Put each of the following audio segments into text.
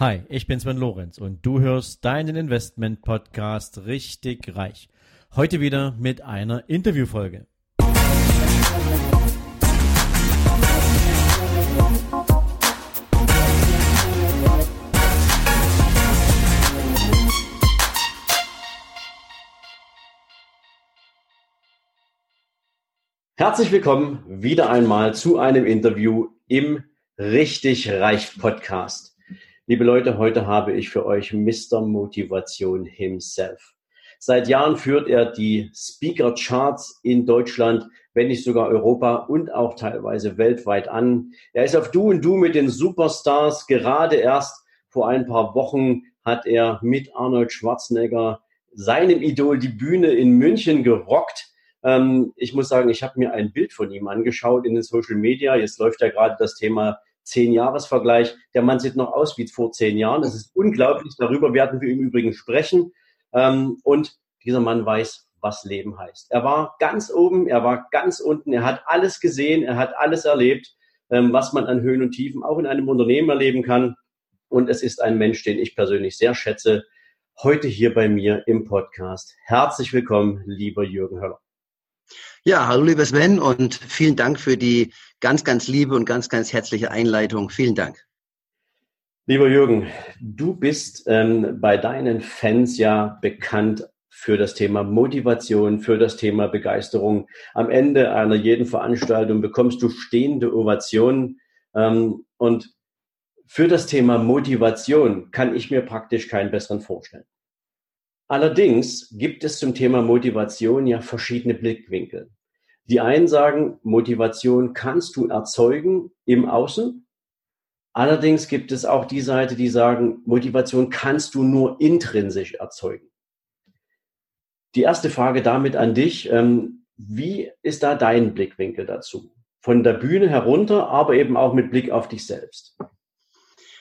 Hi, ich bin Sven Lorenz und du hörst deinen Investment Podcast richtig reich. Heute wieder mit einer Interviewfolge. Herzlich willkommen wieder einmal zu einem Interview im Richtig Reich Podcast. Liebe Leute, heute habe ich für euch Mr. Motivation himself. Seit Jahren führt er die Speaker Charts in Deutschland, wenn nicht sogar Europa und auch teilweise weltweit an. Er ist auf Du und Du mit den Superstars. Gerade erst vor ein paar Wochen hat er mit Arnold Schwarzenegger seinem Idol die Bühne in München gerockt. Ähm, ich muss sagen, ich habe mir ein Bild von ihm angeschaut in den Social Media. Jetzt läuft ja gerade das Thema Zehn-Jahres-Vergleich. Der Mann sieht noch aus wie vor zehn Jahren. Das ist unglaublich. Darüber werden wir im Übrigen sprechen. Ähm, und dieser Mann weiß, was Leben heißt. Er war ganz oben, er war ganz unten, er hat alles gesehen, er hat alles erlebt, ähm, was man an Höhen und Tiefen auch in einem Unternehmen erleben kann. Und es ist ein Mensch, den ich persönlich sehr schätze. Heute hier bei mir im Podcast. Herzlich willkommen, lieber Jürgen Höller. Ja, hallo lieber Sven und vielen Dank für die ganz, ganz liebe und ganz, ganz herzliche Einleitung. Vielen Dank. Lieber Jürgen, du bist ähm, bei deinen Fans ja bekannt für das Thema Motivation, für das Thema Begeisterung. Am Ende einer jeden Veranstaltung bekommst du stehende Ovationen. Ähm, und für das Thema Motivation kann ich mir praktisch keinen besseren vorstellen. Allerdings gibt es zum Thema Motivation ja verschiedene Blickwinkel. Die einen sagen, Motivation kannst du erzeugen im Außen. Allerdings gibt es auch die Seite, die sagen, Motivation kannst du nur intrinsisch erzeugen. Die erste Frage damit an dich. Ähm, wie ist da dein Blickwinkel dazu? Von der Bühne herunter, aber eben auch mit Blick auf dich selbst.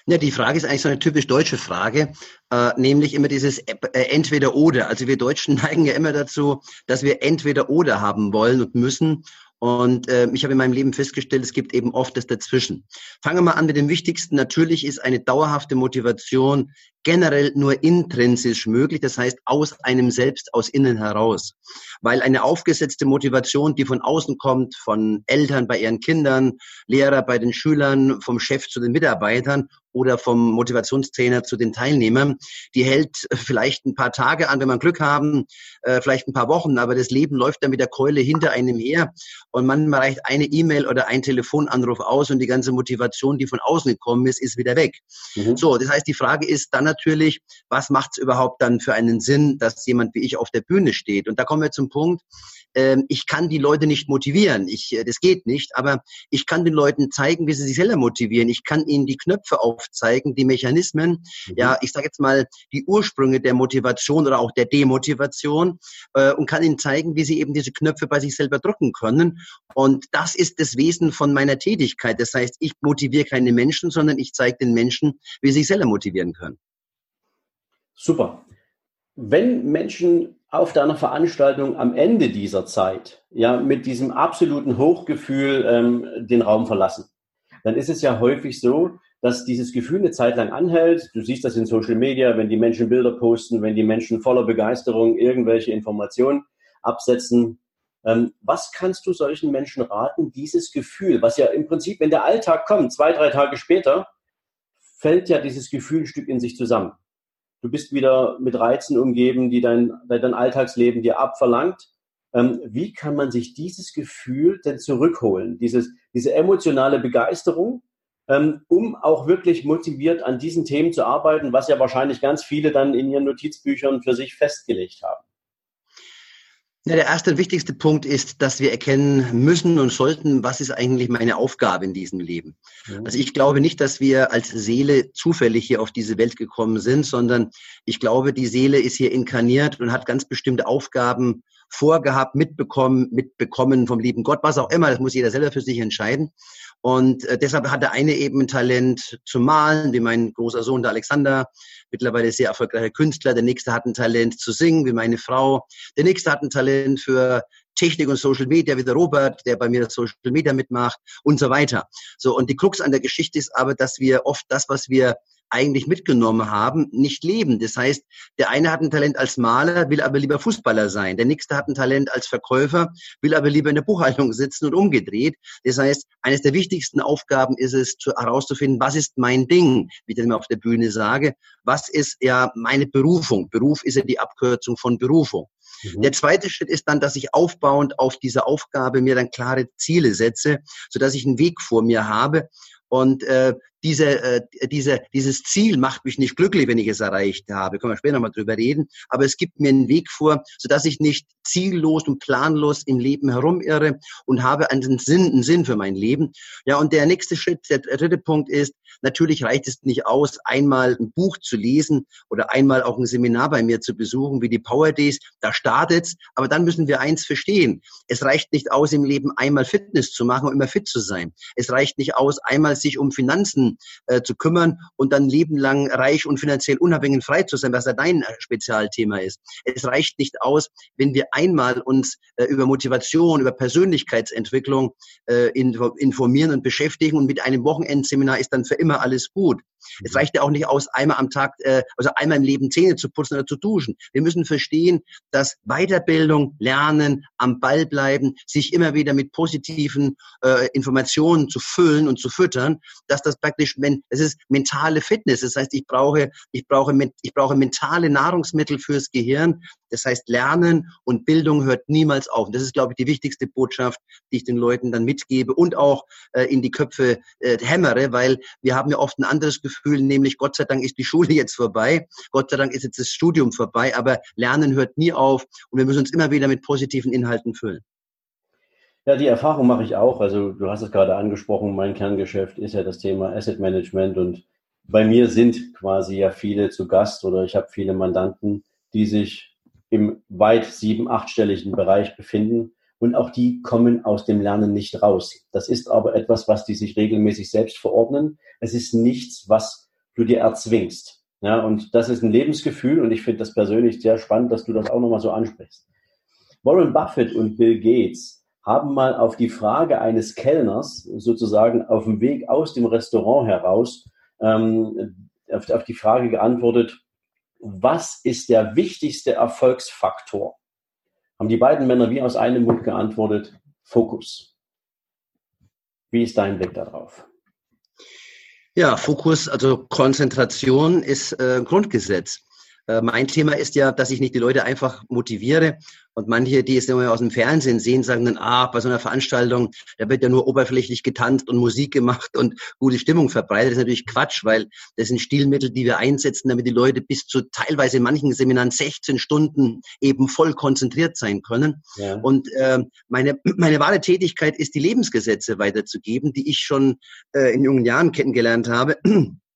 Ja, die Frage ist eigentlich so eine typisch deutsche Frage, äh, nämlich immer dieses äh, entweder oder. Also wir Deutschen neigen ja immer dazu, dass wir entweder oder haben wollen und müssen. Und äh, ich habe in meinem Leben festgestellt, es gibt eben oft das Dazwischen. Fangen wir mal an mit dem Wichtigsten. Natürlich ist eine dauerhafte Motivation generell nur intrinsisch möglich, das heißt aus einem selbst, aus innen heraus. Weil eine aufgesetzte Motivation, die von außen kommt, von Eltern bei ihren Kindern, Lehrer bei den Schülern, vom Chef zu den Mitarbeitern oder vom Motivationstrainer zu den Teilnehmern, die hält vielleicht ein paar Tage an, wenn man Glück haben, äh, vielleicht ein paar Wochen, aber das Leben läuft dann mit der Keule hinter einem her und manchmal reicht eine E-Mail oder ein Telefonanruf aus und die ganze Motivation, die von außen gekommen ist, ist wieder weg. Mhm. So, das heißt, die Frage ist dann natürlich, was macht es überhaupt dann für einen Sinn, dass jemand wie ich auf der Bühne steht? Und da kommen wir zum Punkt, ähm, ich kann die Leute nicht motivieren. Ich, äh, das geht nicht, aber ich kann den Leuten zeigen, wie sie sich selber motivieren. Ich kann ihnen die Knöpfe aufzeigen, die Mechanismen, mhm. ja, ich sage jetzt mal die Ursprünge der Motivation oder auch der Demotivation äh, und kann ihnen zeigen, wie sie eben diese Knöpfe bei sich selber drücken können. Und das ist das Wesen von meiner Tätigkeit. Das heißt, ich motiviere keine Menschen, sondern ich zeige den Menschen, wie sie sich selber motivieren können. Super. Wenn Menschen auf deiner Veranstaltung am Ende dieser Zeit ja mit diesem absoluten Hochgefühl ähm, den Raum verlassen, dann ist es ja häufig so, dass dieses Gefühl eine Zeit lang anhält. Du siehst das in Social Media, wenn die Menschen Bilder posten, wenn die Menschen voller Begeisterung irgendwelche Informationen absetzen. Ähm, was kannst du solchen Menschen raten, dieses Gefühl, was ja im Prinzip, wenn der Alltag kommt, zwei, drei Tage später, fällt ja dieses Gefühl ein Stück in sich zusammen. Du bist wieder mit Reizen umgeben, die dein, dein Alltagsleben dir abverlangt. Ähm, wie kann man sich dieses Gefühl denn zurückholen? Dieses, diese emotionale Begeisterung, ähm, um auch wirklich motiviert an diesen Themen zu arbeiten, was ja wahrscheinlich ganz viele dann in ihren Notizbüchern für sich festgelegt haben. Ja, der erste und wichtigste Punkt ist, dass wir erkennen müssen und sollten, was ist eigentlich meine Aufgabe in diesem Leben. Mhm. Also ich glaube nicht, dass wir als Seele zufällig hier auf diese Welt gekommen sind, sondern ich glaube, die Seele ist hier inkarniert und hat ganz bestimmte Aufgaben vorgehabt, mitbekommen, mitbekommen vom lieben Gott, was auch immer. Das muss jeder selber für sich entscheiden. Und äh, deshalb hat der eine eben ein Talent zu malen, wie mein großer Sohn, der Alexander, mittlerweile sehr erfolgreicher Künstler. Der nächste hat ein Talent zu singen, wie meine Frau. Der nächste hat ein Talent für Technik und Social Media, wie der Robert, der bei mir das Social Media mitmacht und so weiter. So, und die Krux an der Geschichte ist aber, dass wir oft das, was wir eigentlich mitgenommen haben, nicht leben. Das heißt, der eine hat ein Talent als Maler, will aber lieber Fußballer sein. Der nächste hat ein Talent als Verkäufer, will aber lieber in der Buchhaltung sitzen und umgedreht. Das heißt, eines der wichtigsten Aufgaben ist es, zu, herauszufinden, was ist mein Ding, wie ich das immer auf der Bühne sage. Was ist ja meine Berufung? Beruf ist ja die Abkürzung von Berufung. Mhm. Der zweite Schritt ist dann, dass ich aufbauend auf diese Aufgabe mir dann klare Ziele setze, so dass ich einen Weg vor mir habe und äh, diese, äh, diese, dieses Ziel macht mich nicht glücklich, wenn ich es erreicht habe. Können wir später nochmal drüber reden. Aber es gibt mir einen Weg vor, sodass ich nicht ziellos und planlos im Leben herumirre und habe einen Sinn, einen Sinn für mein Leben. Ja, und der nächste Schritt, der dritte Punkt ist, natürlich reicht es nicht aus, einmal ein Buch zu lesen oder einmal auch ein Seminar bei mir zu besuchen, wie die Power Days. Da startet's. Aber dann müssen wir eins verstehen. Es reicht nicht aus, im Leben einmal Fitness zu machen und immer fit zu sein. Es reicht nicht aus, einmal sich um Finanzen äh, zu kümmern und dann lebenlang reich und finanziell unabhängig frei zu sein, was ja dein äh, Spezialthema ist. Es reicht nicht aus, wenn wir einmal uns äh, über Motivation, über Persönlichkeitsentwicklung äh, informieren und beschäftigen und mit einem Wochenendseminar ist dann für immer alles gut. Es reicht ja auch nicht aus, einmal am Tag, äh, also einmal im Leben Zähne zu putzen oder zu duschen. Wir müssen verstehen, dass Weiterbildung, Lernen, am Ball bleiben, sich immer wieder mit positiven äh, Informationen zu füllen und zu füttern, dass das praktisch, wenn es ist mentale Fitness. Das heißt, ich brauche, ich brauche, ich brauche mentale Nahrungsmittel fürs Gehirn. Das heißt, Lernen und Bildung hört niemals auf. Und das ist, glaube ich, die wichtigste Botschaft, die ich den Leuten dann mitgebe und auch äh, in die Köpfe äh, hämmere, weil wir haben ja oft ein anderes Gefühl, nämlich Gott sei Dank ist die Schule jetzt vorbei, Gott sei Dank ist jetzt das Studium vorbei, aber Lernen hört nie auf und wir müssen uns immer wieder mit positiven Inhalten füllen. Ja, die Erfahrung mache ich auch. Also du hast es gerade angesprochen, mein Kerngeschäft ist ja das Thema Asset Management und bei mir sind quasi ja viele zu Gast oder ich habe viele Mandanten, die sich im weit sieben, achtstelligen Bereich befinden und auch die kommen aus dem Lernen nicht raus. Das ist aber etwas, was die sich regelmäßig selbst verordnen. Es ist nichts, was du dir erzwingst. Ja, und das ist ein Lebensgefühl und ich finde das persönlich sehr spannend, dass du das auch nochmal so ansprichst. Warren Buffett und Bill Gates haben mal auf die Frage eines Kellners sozusagen auf dem Weg aus dem Restaurant heraus ähm, auf, auf die Frage geantwortet, was ist der wichtigste Erfolgsfaktor? Haben die beiden Männer wie aus einem Mund geantwortet, Fokus. Wie ist dein Blick darauf? Ja, Fokus, also Konzentration ist äh, Grundgesetz. Äh, mein Thema ist ja, dass ich nicht die Leute einfach motiviere, und manche, die es immer aus dem Fernsehen sehen, sagen dann, ah, bei so einer Veranstaltung, da wird ja nur oberflächlich getanzt und Musik gemacht und gute Stimmung verbreitet. Das ist natürlich Quatsch, weil das sind Stilmittel, die wir einsetzen, damit die Leute bis zu teilweise in manchen Seminaren 16 Stunden eben voll konzentriert sein können. Ja. Und äh, meine, meine wahre Tätigkeit ist, die Lebensgesetze weiterzugeben, die ich schon äh, in jungen Jahren kennengelernt habe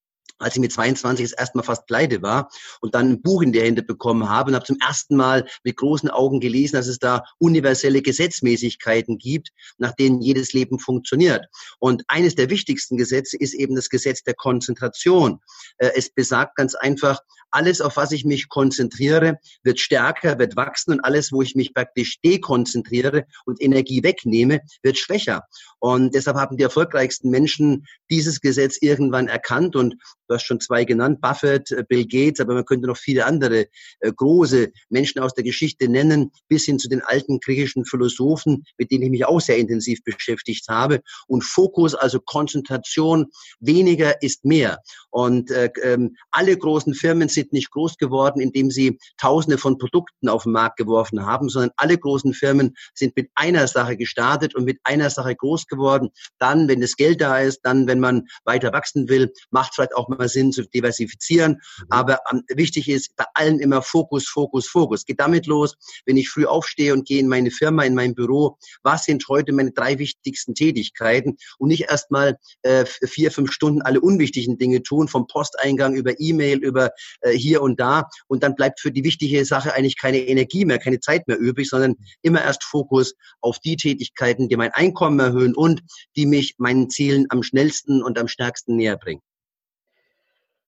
als ich mit 22 das erste Mal fast pleite war und dann ein Buch in die Hände bekommen habe und habe zum ersten Mal mit großen Augen gelesen, dass es da universelle Gesetzmäßigkeiten gibt, nach denen jedes Leben funktioniert. Und eines der wichtigsten Gesetze ist eben das Gesetz der Konzentration. Äh, es besagt ganz einfach, alles, auf was ich mich konzentriere, wird stärker, wird wachsen und alles, wo ich mich praktisch dekonzentriere und Energie wegnehme, wird schwächer. Und deshalb haben die erfolgreichsten Menschen dieses Gesetz irgendwann erkannt und du hast schon zwei genannt, Buffett, äh, Bill Gates, aber man könnte noch viele andere äh, große Menschen aus der Geschichte nennen, bis hin zu den alten griechischen Philosophen, mit denen ich mich auch sehr intensiv beschäftigt habe. Und Fokus, also Konzentration, weniger ist mehr. Und äh, ähm, alle großen Firmen sind nicht groß geworden, indem sie Tausende von Produkten auf den Markt geworfen haben, sondern alle großen Firmen sind mit einer Sache gestartet und mit einer Sache groß geworden. Dann, wenn das Geld da ist, dann, wenn man weiter wachsen will, macht vielleicht auch mal Sinn zu diversifizieren. Mhm. Aber ähm, wichtig ist bei allen immer Fokus, Fokus, Fokus. Geht damit los, wenn ich früh aufstehe und gehe in meine Firma, in mein Büro, was sind heute meine drei wichtigsten Tätigkeiten und nicht erst mal äh, vier, fünf Stunden alle unwichtigen Dinge tun, vom Posteingang über E-Mail, über äh, hier und da und dann bleibt für die wichtige Sache eigentlich keine Energie mehr, keine Zeit mehr übrig, sondern immer erst Fokus auf die Tätigkeiten, die mein Einkommen erhöhen und die mich meinen Zielen am schnellsten und am stärksten näher bringen.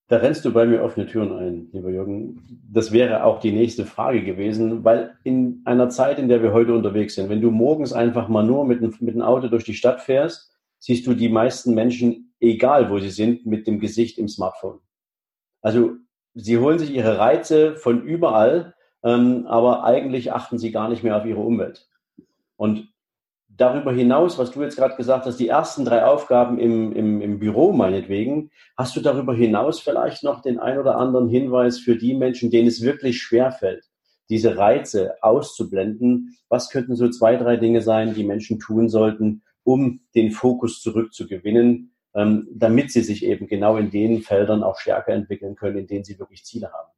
Da rennst du bei mir offene Türen ein, lieber Jürgen. Das wäre auch die nächste Frage gewesen, weil in einer Zeit, in der wir heute unterwegs sind, wenn du morgens einfach mal nur mit, mit dem Auto durch die Stadt fährst, siehst du die meisten Menschen, egal wo sie sind, mit dem Gesicht im Smartphone. Also sie holen sich ihre Reize von überall, ähm, aber eigentlich achten sie gar nicht mehr auf ihre Umwelt. Und darüber hinaus, was du jetzt gerade gesagt hast, die ersten drei Aufgaben im, im, im Büro meinetwegen, hast du darüber hinaus vielleicht noch den ein oder anderen Hinweis für die Menschen, denen es wirklich schwerfällt, diese Reize auszublenden? Was könnten so zwei, drei Dinge sein, die Menschen tun sollten, um den Fokus zurückzugewinnen, ähm, damit sie sich eben genau in den Feldern auch stärker entwickeln können, in denen sie wirklich Ziele haben?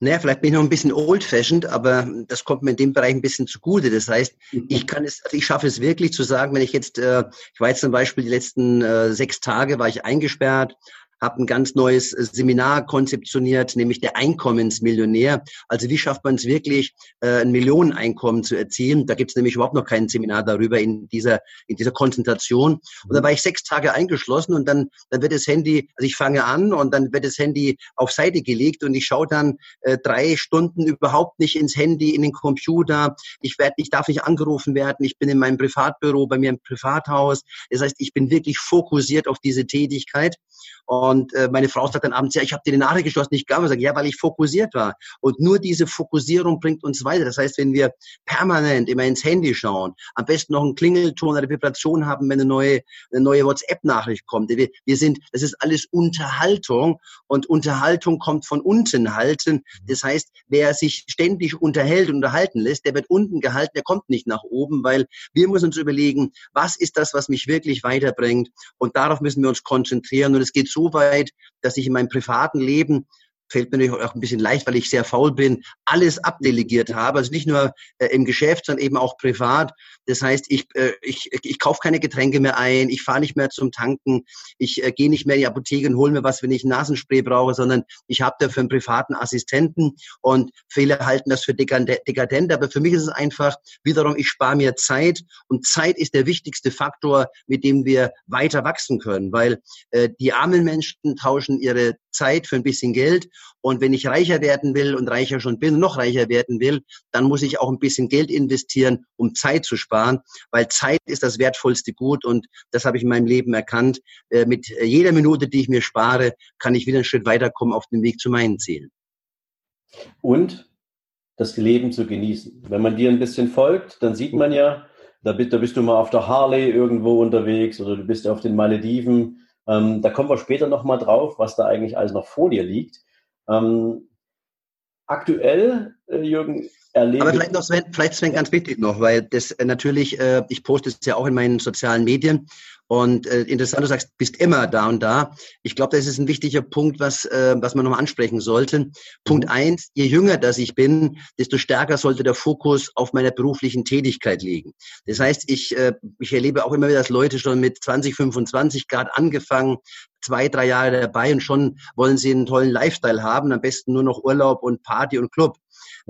Naja, vielleicht bin ich noch ein bisschen old-fashioned, aber das kommt mir in dem Bereich ein bisschen zugute. Das heißt, ich kann es, also ich schaffe es wirklich zu sagen, wenn ich jetzt, äh, ich war jetzt zum Beispiel die letzten äh, sechs Tage war ich eingesperrt, habe ein ganz neues äh, Seminar konzeptioniert, nämlich der Einkommensmillionär. Also wie schafft man es wirklich, äh, ein Millioneneinkommen zu erzielen? Da gibt es nämlich überhaupt noch kein Seminar darüber in dieser, in dieser Konzentration. Und da war ich sechs Tage eingeschlossen und dann, dann wird das Handy, also ich fange an und dann wird das Handy auf Seite gelegt und ich schaue dann äh, drei Stunden überhaupt nicht ins Handy, in den Computer. Ich werde, ich darf nicht angerufen werden. Ich bin in meinem Privatbüro, bei mir im Privathaus. Das heißt, ich bin wirklich fokussiert auf diese Tätigkeit. Und äh, meine Frau sagt dann abends, ja, ich habe dir die Nachricht geschlossen, ich glaube, sage, ja, weil ich fokussiert war. Und nur diese Fokussierung bringt uns weiter. Das heißt, wenn wir permanent immer ins Handy schauen, am besten noch einen Klingelton oder eine Vibration haben, wenn eine neue, eine neue WhatsApp-Nachricht kommt. Wir, wir sind, das ist alles Unterhaltung und Unterhaltung kommt von unten halten. Das heißt, wer sich ständig unterhält und unterhalten lässt, der wird unten gehalten, der kommt nicht nach oben, weil wir müssen uns überlegen, was ist das, was mich wirklich weiterbringt? Und darauf müssen wir uns konzentrieren. Und es geht so weit, dass ich in meinem privaten Leben fällt mir natürlich auch ein bisschen leicht, weil ich sehr faul bin, alles abdelegiert habe. Also nicht nur äh, im Geschäft, sondern eben auch privat. Das heißt, ich, äh, ich, ich kaufe keine Getränke mehr ein, ich fahre nicht mehr zum Tanken, ich äh, gehe nicht mehr in die Apotheke und hole mir was, wenn ich Nasenspray brauche, sondern ich habe dafür einen privaten Assistenten und viele halten das für dekadent, aber für mich ist es einfach wiederum, ich spare mir Zeit und Zeit ist der wichtigste Faktor, mit dem wir weiter wachsen können, weil äh, die armen Menschen tauschen ihre Zeit für ein bisschen Geld und wenn ich reicher werden will und reicher schon bin, noch reicher werden will, dann muss ich auch ein bisschen Geld investieren, um Zeit zu sparen, weil Zeit ist das wertvollste Gut und das habe ich in meinem Leben erkannt. Äh, mit jeder Minute, die ich mir spare, kann ich wieder einen Schritt weiterkommen auf dem Weg zu meinen Zielen. Und das Leben zu genießen. Wenn man dir ein bisschen folgt, dann sieht man ja, da bist, du mal auf der Harley irgendwo unterwegs oder du bist auf den Malediven. Ähm, da kommen wir später nochmal drauf, was da eigentlich alles noch vor dir liegt. Ähm, aktuell, äh, Jürgen, erlebe Aber vielleicht noch, Sven, vielleicht Sven, ganz wichtig noch, weil das äh, natürlich, äh, ich poste es ja auch in meinen sozialen Medien und äh, interessant, du sagst, bist immer da und da. Ich glaube, das ist ein wichtiger Punkt, was, äh, was man nochmal ansprechen sollte. Punkt mhm. eins, je jünger das ich bin, desto stärker sollte der Fokus auf meiner beruflichen Tätigkeit liegen. Das heißt, ich, äh, ich erlebe auch immer wieder, dass Leute schon mit 20, 25 Grad angefangen, zwei, drei Jahre dabei und schon wollen sie einen tollen Lifestyle haben, am besten nur noch Urlaub und Party und Club.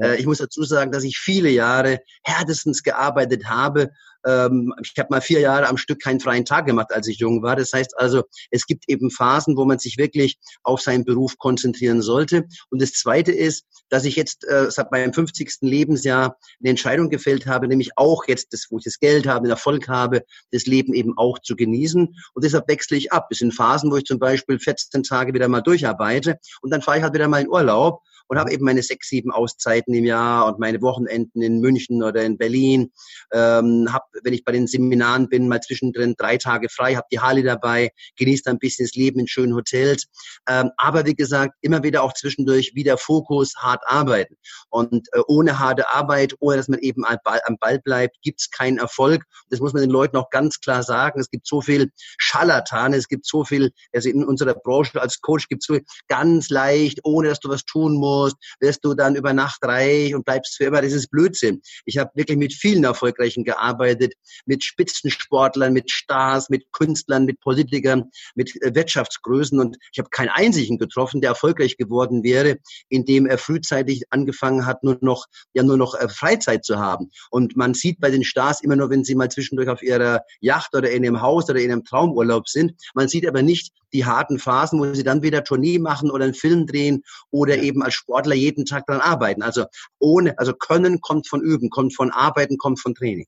Äh, ich muss dazu sagen, dass ich viele Jahre härtestens gearbeitet habe. Ähm, ich habe mal vier Jahre am Stück keinen freien Tag gemacht, als ich jung war. Das heißt also, es gibt eben Phasen, wo man sich wirklich auf seinen Beruf konzentrieren sollte. Und das Zweite ist, dass ich jetzt äh, seit meinem 50. Lebensjahr eine Entscheidung gefällt habe, nämlich auch jetzt, das, wo ich das Geld habe, den Erfolg habe, das Leben eben auch zu genießen. Und deshalb wechsle ich ab. Es sind Phasen, wo ich zum Beispiel 14 Tage wieder mal durcharbeite und dann fahre ich halt wieder mal in Urlaub und habe eben meine sechs, sieben Auszeiten im Jahr und meine Wochenenden in München oder in Berlin. Ähm, habe, wenn ich bei den Seminaren bin, mal zwischendrin drei Tage frei, habe die Harley dabei, genieße ein bisschen das Leben in schönen Hotels. Ähm, aber wie gesagt, immer wieder auch zwischendurch wieder Fokus, hart arbeiten. Und äh, ohne harte Arbeit, ohne dass man eben am Ball, am Ball bleibt, gibt es keinen Erfolg. Das muss man den Leuten auch ganz klar sagen. Es gibt so viel Scharlatane, es gibt so viel, also in unserer Branche als Coach gibt es so ganz leicht, ohne dass du was tun musst musst, wirst du dann über Nacht reich und bleibst für immer. Das ist Blödsinn. Ich habe wirklich mit vielen Erfolgreichen gearbeitet, mit Spitzensportlern, mit Stars, mit Künstlern, mit Politikern, mit äh, Wirtschaftsgrößen und ich habe keinen einzigen getroffen, der erfolgreich geworden wäre, indem er frühzeitig angefangen hat, nur noch ja nur noch äh, Freizeit zu haben. Und man sieht bei den Stars immer nur, wenn sie mal zwischendurch auf ihrer Yacht oder in ihrem Haus oder in einem Traumurlaub sind. Man sieht aber nicht die harten Phasen, wo sie dann wieder Tournee machen oder einen Film drehen oder eben als Sportler jeden Tag daran arbeiten. Also ohne, also Können kommt von Üben, kommt von Arbeiten, kommt von Training.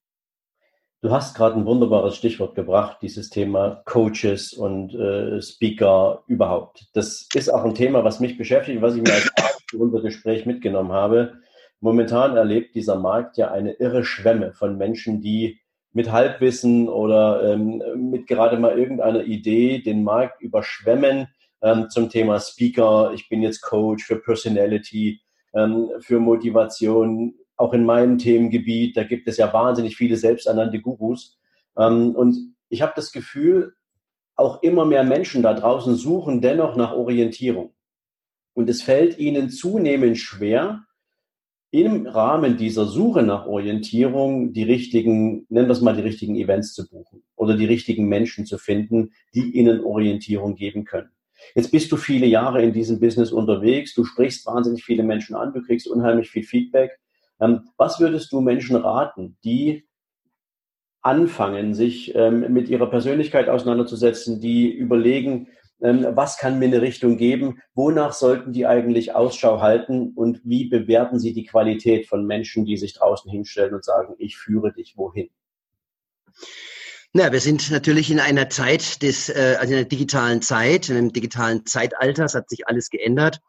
Du hast gerade ein wunderbares Stichwort gebracht, dieses Thema Coaches und äh, Speaker überhaupt. Das ist auch ein Thema, was mich beschäftigt, was ich mir als unser Gespräch mitgenommen habe. Momentan erlebt dieser Markt ja eine irre Schwemme von Menschen, die mit Halbwissen oder ähm, mit gerade mal irgendeiner Idee den Markt überschwemmen ähm, zum Thema Speaker. Ich bin jetzt Coach für Personality, ähm, für Motivation, auch in meinem Themengebiet. Da gibt es ja wahnsinnig viele selbsternannte Gurus. Ähm, und ich habe das Gefühl, auch immer mehr Menschen da draußen suchen dennoch nach Orientierung. Und es fällt ihnen zunehmend schwer, im Rahmen dieser Suche nach Orientierung die richtigen, nennen wir es mal die richtigen Events zu buchen oder die richtigen Menschen zu finden, die ihnen Orientierung geben können. Jetzt bist du viele Jahre in diesem Business unterwegs, du sprichst wahnsinnig viele Menschen an, du kriegst unheimlich viel Feedback. Ähm, was würdest du Menschen raten, die anfangen, sich ähm, mit ihrer Persönlichkeit auseinanderzusetzen, die überlegen, ähm, was kann mir eine Richtung geben, wonach sollten die eigentlich Ausschau halten und wie bewerten sie die Qualität von Menschen, die sich draußen hinstellen und sagen, ich führe dich wohin? Na, wir sind natürlich in einer Zeit des, äh, also in einer digitalen Zeit, in einem digitalen Zeitalter. Es hat sich alles geändert.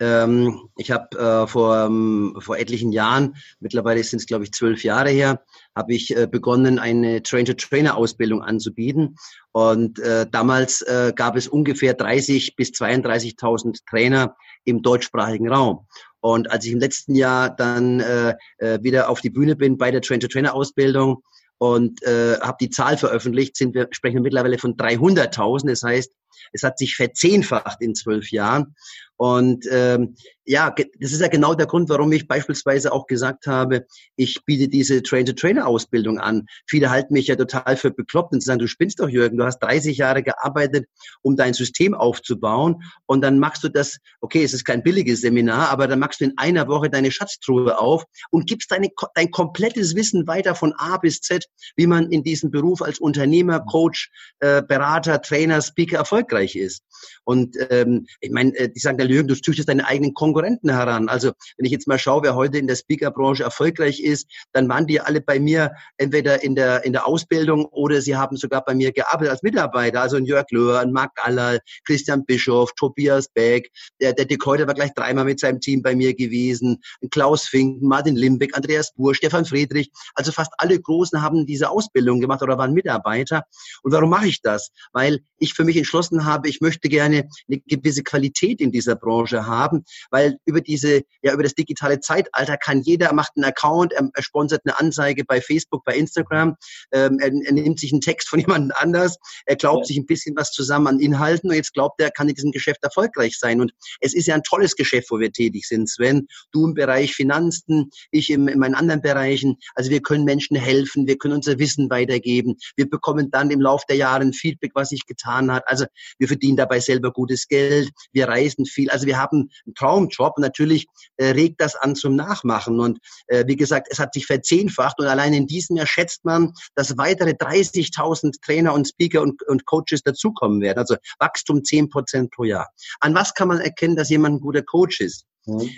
Ähm, ich habe äh, vor, ähm, vor etlichen Jahren, mittlerweile sind es glaube ich zwölf Jahre her, habe ich äh, begonnen, eine Train-to-Trainer-Ausbildung anzubieten. Und äh, damals äh, gab es ungefähr 30 bis 32.000 Trainer im deutschsprachigen Raum. Und als ich im letzten Jahr dann äh, äh, wieder auf die Bühne bin bei der Train-to-Trainer-Ausbildung und äh, habe die Zahl veröffentlicht, sind wir, sprechen wir mittlerweile von 300.000. Das heißt, es hat sich verzehnfacht in zwölf Jahren. Und ähm, ja, das ist ja genau der Grund, warum ich beispielsweise auch gesagt habe, ich biete diese Train-to-Trainer-Ausbildung an. Viele halten mich ja total für bekloppt und sagen, du spinnst doch, Jürgen, du hast 30 Jahre gearbeitet, um dein System aufzubauen und dann machst du das, okay, es ist kein billiges Seminar, aber dann machst du in einer Woche deine Schatztruhe auf und gibst deine, dein komplettes Wissen weiter von A bis Z, wie man in diesem Beruf als Unternehmer, Coach, äh, Berater, Trainer, Speaker erfolgreich ist. Und ähm, ich meine, äh, die sagen, der Jürgen, du züchtest deine eigenen Konkurrenten Konkurrenten heran. Also wenn ich jetzt mal schaue, wer heute in der Speaker-Branche erfolgreich ist, dann waren die alle bei mir entweder in der, in der Ausbildung oder sie haben sogar bei mir gearbeitet als Mitarbeiter. Also ein Jörg Löhr, ein Marc Aller, Christian Bischof, Tobias Beck, der, der Dick Heute war gleich dreimal mit seinem Team bei mir gewesen, Klaus Fink, Martin Limbeck, Andreas Buhr, Stefan Friedrich. Also fast alle Großen haben diese Ausbildung gemacht oder waren Mitarbeiter. Und warum mache ich das? Weil ich für mich entschlossen habe, ich möchte gerne eine gewisse Qualität in dieser Branche haben, weil weil über diese, ja, über das digitale Zeitalter kann jeder, macht einen Account, er, er sponsert eine Anzeige bei Facebook, bei Instagram, ähm, er, er, nimmt sich einen Text von jemand anders, er glaubt ja. sich ein bisschen was zusammen an Inhalten und jetzt glaubt er, kann in diesem Geschäft erfolgreich sein. Und es ist ja ein tolles Geschäft, wo wir tätig sind, Sven. Du im Bereich Finanzen, ich im, in meinen anderen Bereichen. Also wir können Menschen helfen, wir können unser Wissen weitergeben. Wir bekommen dann im Laufe der Jahre ein Feedback, was sich getan hat. Also wir verdienen dabei selber gutes Geld, wir reisen viel. Also wir haben einen Traum Job. Und natürlich äh, regt das an zum Nachmachen. Und äh, wie gesagt, es hat sich verzehnfacht und allein in diesem Jahr schätzt man, dass weitere 30.000 Trainer und Speaker und, und Coaches dazukommen werden. Also Wachstum 10 Prozent pro Jahr. An was kann man erkennen, dass jemand ein guter Coach ist?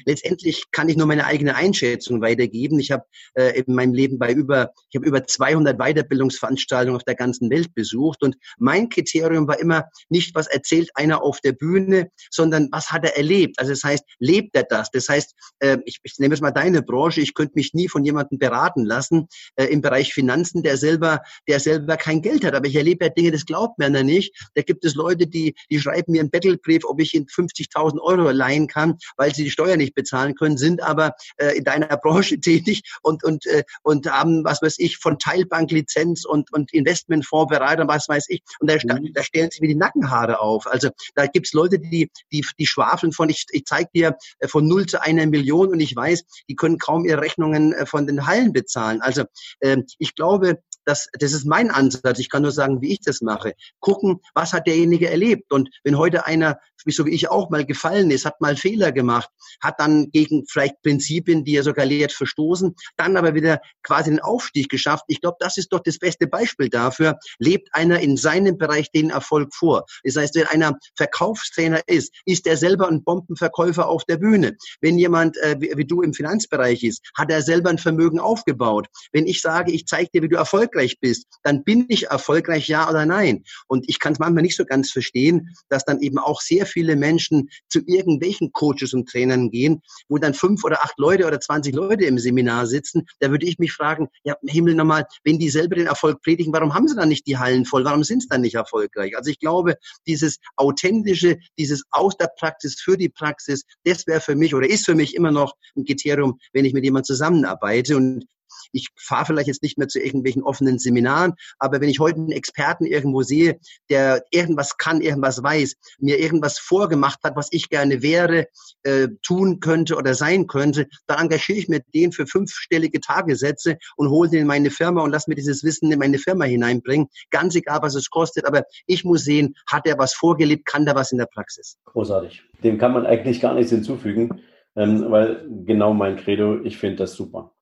Letztendlich kann ich nur meine eigene Einschätzung weitergeben. Ich habe äh, in meinem Leben bei über, ich habe über 200 Weiterbildungsveranstaltungen auf der ganzen Welt besucht und mein Kriterium war immer nicht, was erzählt einer auf der Bühne, sondern was hat er erlebt. Also das heißt, lebt er das? Das heißt, äh, ich, ich nehme jetzt mal deine Branche. Ich könnte mich nie von jemandem beraten lassen äh, im Bereich Finanzen, der selber, der selber kein Geld hat. Aber ich erlebe ja Dinge, das glaubt man ja nicht. Da gibt es Leute, die, die schreiben mir einen Battlebrief, ob ich ihnen 50.000 Euro leihen kann, weil sie die Steuer nicht bezahlen können, sind aber äh, in deiner Branche tätig und, und, äh, und haben, was weiß ich, von Teilbanklizenz und, und Investmentfondsberater, was weiß ich. Und da, mhm. da stellen sich mir die Nackenhaare auf. Also da gibt's Leute, die, die, die schwafeln von, ich, ich zeige dir äh, von null zu einer Million und ich weiß, die können kaum ihre Rechnungen äh, von den Hallen bezahlen. Also äh, ich glaube, das, das ist mein Ansatz. Ich kann nur sagen, wie ich das mache. Gucken, was hat derjenige erlebt. Und wenn heute einer, so wie ich auch mal gefallen ist, hat mal Fehler gemacht, hat dann gegen vielleicht Prinzipien, die er sogar lehrt, verstoßen, dann aber wieder quasi den Aufstieg geschafft. Ich glaube, das ist doch das beste Beispiel dafür. Lebt einer in seinem Bereich den Erfolg vor. Das heißt, wenn einer Verkaufstrainer ist, ist er selber ein Bombenverkäufer auf der Bühne. Wenn jemand äh, wie, wie du im Finanzbereich ist, hat er selber ein Vermögen aufgebaut. Wenn ich sage, ich zeige dir, wie du erfolgreich erfolgreich bist, dann bin ich erfolgreich, ja oder nein. Und ich kann es manchmal nicht so ganz verstehen, dass dann eben auch sehr viele Menschen zu irgendwelchen Coaches und Trainern gehen, wo dann fünf oder acht Leute oder zwanzig Leute im Seminar sitzen. Da würde ich mich fragen, ja, Himmel nochmal, wenn die selber den Erfolg predigen, warum haben sie dann nicht die Hallen voll? Warum sind sie dann nicht erfolgreich? Also ich glaube, dieses authentische, dieses aus der Praxis für die Praxis, das wäre für mich oder ist für mich immer noch ein Kriterium, wenn ich mit jemandem zusammenarbeite. Und ich fahre vielleicht jetzt nicht mehr zu irgendwelchen offenen Seminaren, aber wenn ich heute einen Experten irgendwo sehe, der irgendwas kann, irgendwas weiß, mir irgendwas vorgemacht hat, was ich gerne wäre, äh, tun könnte oder sein könnte, dann engagiere ich mir den für fünfstellige Tagessätze und hole den in meine Firma und lass mir dieses Wissen in meine Firma hineinbringen. Ganz egal, was es kostet, aber ich muss sehen, hat er was vorgelebt, kann der was in der Praxis. Großartig. Dem kann man eigentlich gar nichts hinzufügen, ähm, weil genau mein Credo, ich finde das super.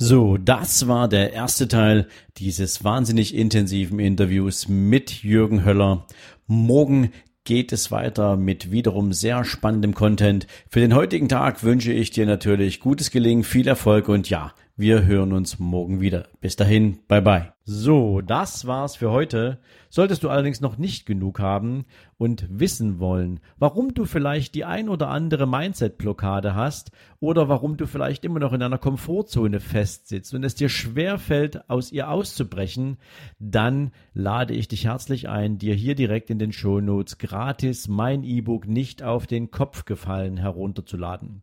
So, das war der erste Teil dieses wahnsinnig intensiven Interviews mit Jürgen Höller. Morgen geht es weiter mit wiederum sehr spannendem Content. Für den heutigen Tag wünsche ich dir natürlich gutes Gelingen, viel Erfolg und ja, wir hören uns morgen wieder. Bis dahin, bye bye. So, das war's für heute. Solltest du allerdings noch nicht genug haben und wissen wollen, warum du vielleicht die ein oder andere Mindset-Blockade hast oder warum du vielleicht immer noch in einer Komfortzone festsitzt und es dir schwer fällt, aus ihr auszubrechen, dann lade ich dich herzlich ein, dir hier direkt in den Shownotes gratis mein E-Book nicht auf den Kopf gefallen herunterzuladen.